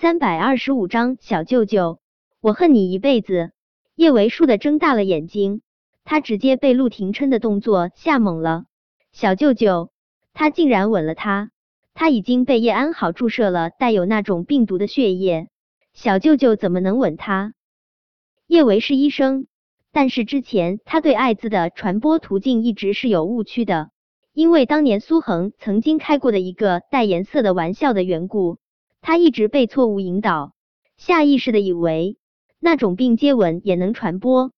三百二十五章小舅舅，我恨你一辈子。叶维倏地睁大了眼睛，他直接被陆廷琛的动作吓懵了。小舅舅，他竟然吻了他！他已经被叶安好注射了带有那种病毒的血液，小舅舅怎么能吻他？叶维是医生，但是之前他对艾滋的传播途径一直是有误区的，因为当年苏恒曾经开过的一个带颜色的玩笑的缘故。他一直被错误引导，下意识的以为那种病接吻也能传播。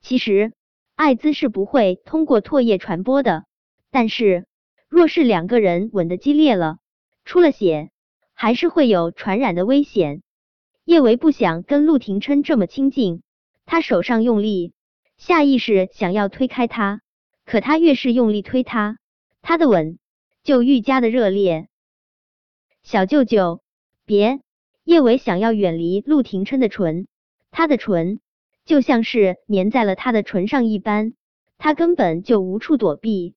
其实，艾滋是不会通过唾液传播的。但是，若是两个人吻的激烈了，出了血，还是会有传染的危险。叶维不想跟陆廷琛这么亲近，他手上用力，下意识想要推开他，可他越是用力推他，他的吻就愈加的热烈。小舅舅。别，叶伟想要远离陆廷琛的唇，他的唇就像是粘在了他的唇上一般，他根本就无处躲避。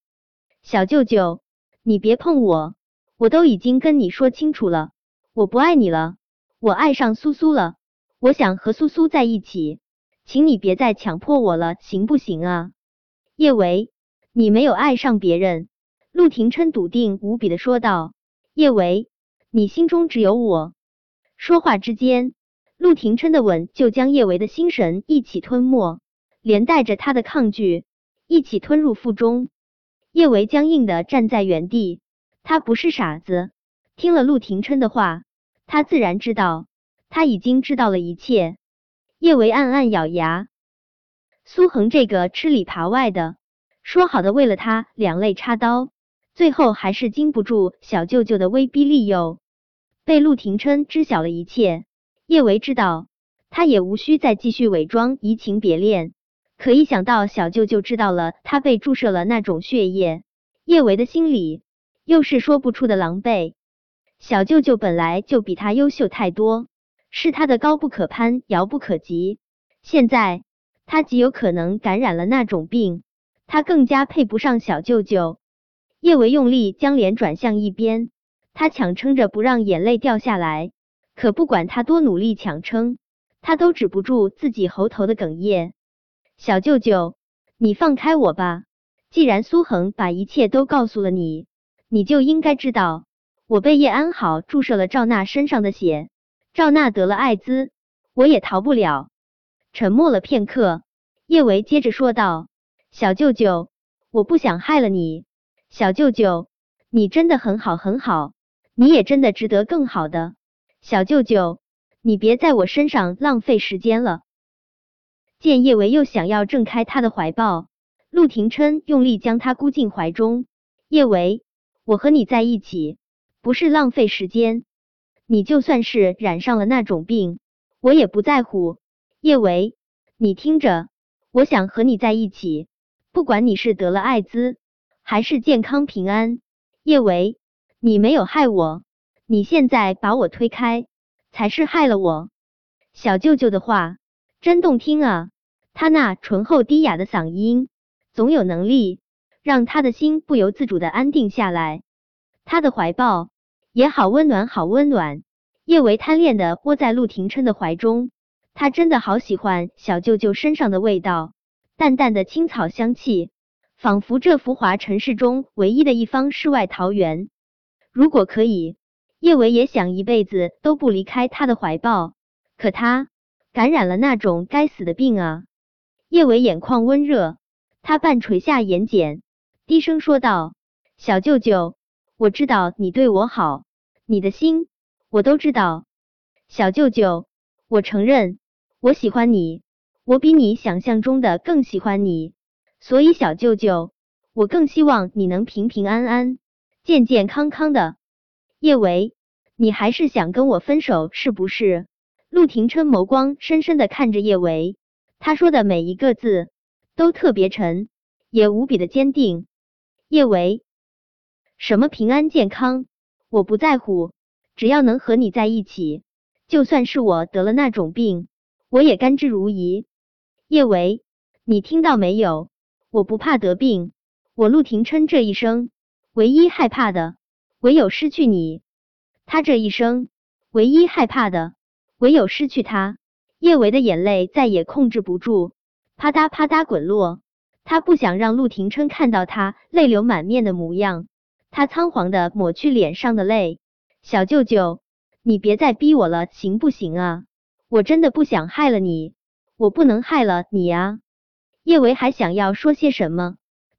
小舅舅，你别碰我，我都已经跟你说清楚了，我不爱你了，我爱上苏苏了，我想和苏苏在一起，请你别再强迫我了，行不行啊？叶维，你没有爱上别人，陆廷琛笃定无比的说道。叶维。你心中只有我。说话之间，陆廷琛的吻就将叶维的心神一起吞没，连带着他的抗拒一起吞入腹中。叶维僵硬的站在原地，他不是傻子，听了陆廷琛的话，他自然知道他已经知道了一切。叶维暗暗咬牙，苏恒这个吃里扒外的，说好的为了他两肋插刀，最后还是经不住小舅舅的威逼利诱。被陆廷琛知晓了一切，叶维知道他也无需再继续伪装移情别恋。可一想到小舅舅知道了他被注射了那种血液，叶维的心里又是说不出的狼狈。小舅舅本来就比他优秀太多，是他的高不可攀，遥不可及。现在他极有可能感染了那种病，他更加配不上小舅舅。叶维用力将脸转向一边。他强撑着不让眼泪掉下来，可不管他多努力强撑，他都止不住自己喉头的哽咽。小舅舅，你放开我吧！既然苏恒把一切都告诉了你，你就应该知道，我被叶安好注射了赵娜身上的血，赵娜得了艾滋，我也逃不了。沉默了片刻，叶维接着说道：“小舅舅，我不想害了你。小舅舅，你真的很好，很好。”你也真的值得更好的，小舅舅，你别在我身上浪费时间了。见叶维又想要挣开他的怀抱，陆廷琛用力将他箍进怀中。叶维，我和你在一起不是浪费时间，你就算是染上了那种病，我也不在乎。叶维，你听着，我想和你在一起，不管你是得了艾滋还是健康平安。叶维。你没有害我，你现在把我推开，才是害了我。小舅舅的话真动听啊，他那醇厚低哑的嗓音，总有能力让他的心不由自主的安定下来。他的怀抱也好温暖，好温暖。叶维贪恋的窝在陆廷琛的怀中，他真的好喜欢小舅舅身上的味道，淡淡的青草香气，仿佛这浮华尘世中唯一的一方世外桃源。如果可以，叶维也想一辈子都不离开他的怀抱。可他感染了那种该死的病啊！叶维眼眶温热，他半垂下眼睑，低声说道：“小舅舅，我知道你对我好，你的心我都知道。小舅舅，我承认我喜欢你，我比你想象中的更喜欢你。所以小舅舅，我更希望你能平平安安。”健健康康的，叶维，你还是想跟我分手是不是？陆廷琛眸光深深的看着叶维，他说的每一个字都特别沉，也无比的坚定。叶维，什么平安健康，我不在乎，只要能和你在一起，就算是我得了那种病，我也甘之如饴。叶维，你听到没有？我不怕得病，我陆廷琛这一生。唯一害怕的，唯有失去你。他这一生唯一害怕的唯有失去他。叶维的眼泪再也控制不住，啪嗒啪嗒滚落。他不想让陆廷琛看到他泪流满面的模样，他仓皇的抹去脸上的泪。小舅舅，你别再逼我了，行不行啊？我真的不想害了你，我不能害了你啊！叶维还想要说些什么，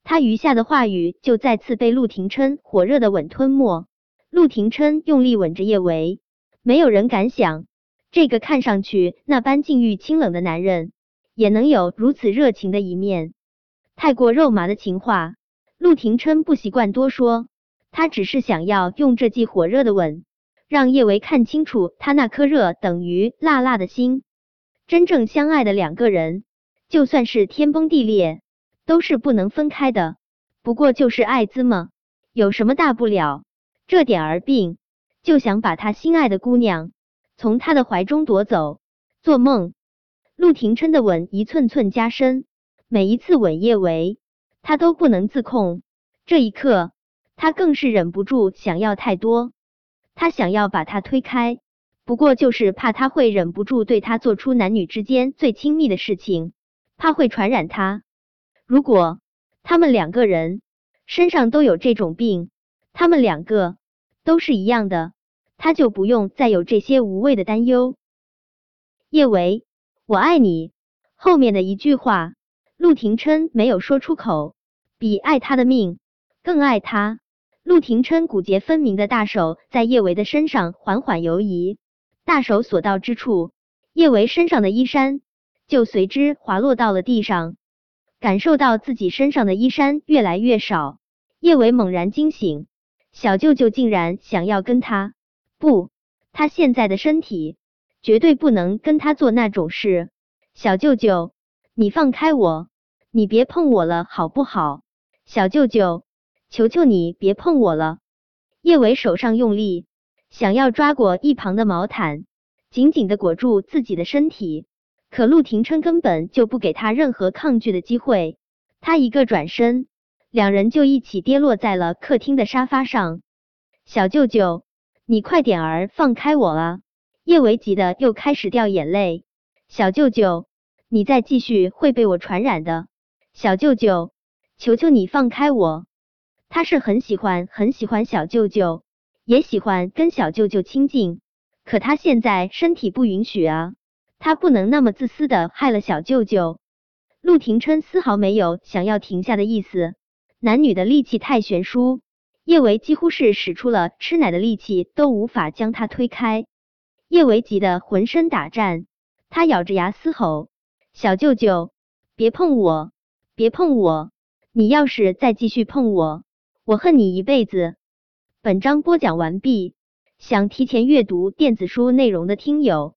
他余下的话语就再次被陆廷琛火热的吻吞没。陆廷琛用力吻着叶维，没有人敢想。这个看上去那般禁欲清冷的男人，也能有如此热情的一面。太过肉麻的情话，陆廷琛不习惯多说，他只是想要用这记火热的吻，让叶维看清楚他那颗热等于辣辣的心。真正相爱的两个人，就算是天崩地裂，都是不能分开的。不过就是艾滋嘛，有什么大不了？这点儿病，就想把他心爱的姑娘。从他的怀中夺走，做梦。陆廷琛的吻一寸寸加深，每一次吻叶维，他都不能自控。这一刻，他更是忍不住想要太多。他想要把他推开，不过就是怕他会忍不住对他做出男女之间最亲密的事情，怕会传染他。如果他们两个人身上都有这种病，他们两个都是一样的。他就不用再有这些无谓的担忧。叶维，我爱你。后面的一句话，陆廷琛没有说出口。比爱他的命更爱他。陆廷琛骨节分明的大手在叶维的身上缓缓游移，大手所到之处，叶维身上的衣衫就随之滑落到了地上。感受到自己身上的衣衫越来越少，叶伟猛然惊醒，小舅舅竟然想要跟他。不，他现在的身体绝对不能跟他做那种事。小舅舅，你放开我，你别碰我了，好不好？小舅舅，求求你别碰我了。叶伟手上用力，想要抓过一旁的毛毯，紧紧的裹住自己的身体。可陆廷琛根本就不给他任何抗拒的机会，他一个转身，两人就一起跌落在了客厅的沙发上。小舅舅。你快点儿放开我啊！叶维急的又开始掉眼泪。小舅舅，你再继续会被我传染的。小舅舅，求求你放开我！他是很喜欢很喜欢小舅舅，也喜欢跟小舅舅亲近，可他现在身体不允许啊，他不能那么自私的害了小舅舅。陆廷琛丝毫没有想要停下的意思，男女的力气太悬殊。叶维几乎是使出了吃奶的力气，都无法将他推开。叶维急得浑身打颤，他咬着牙嘶吼：“小舅舅，别碰我，别碰我！你要是再继续碰我，我恨你一辈子！”本章播讲完毕。想提前阅读电子书内容的听友，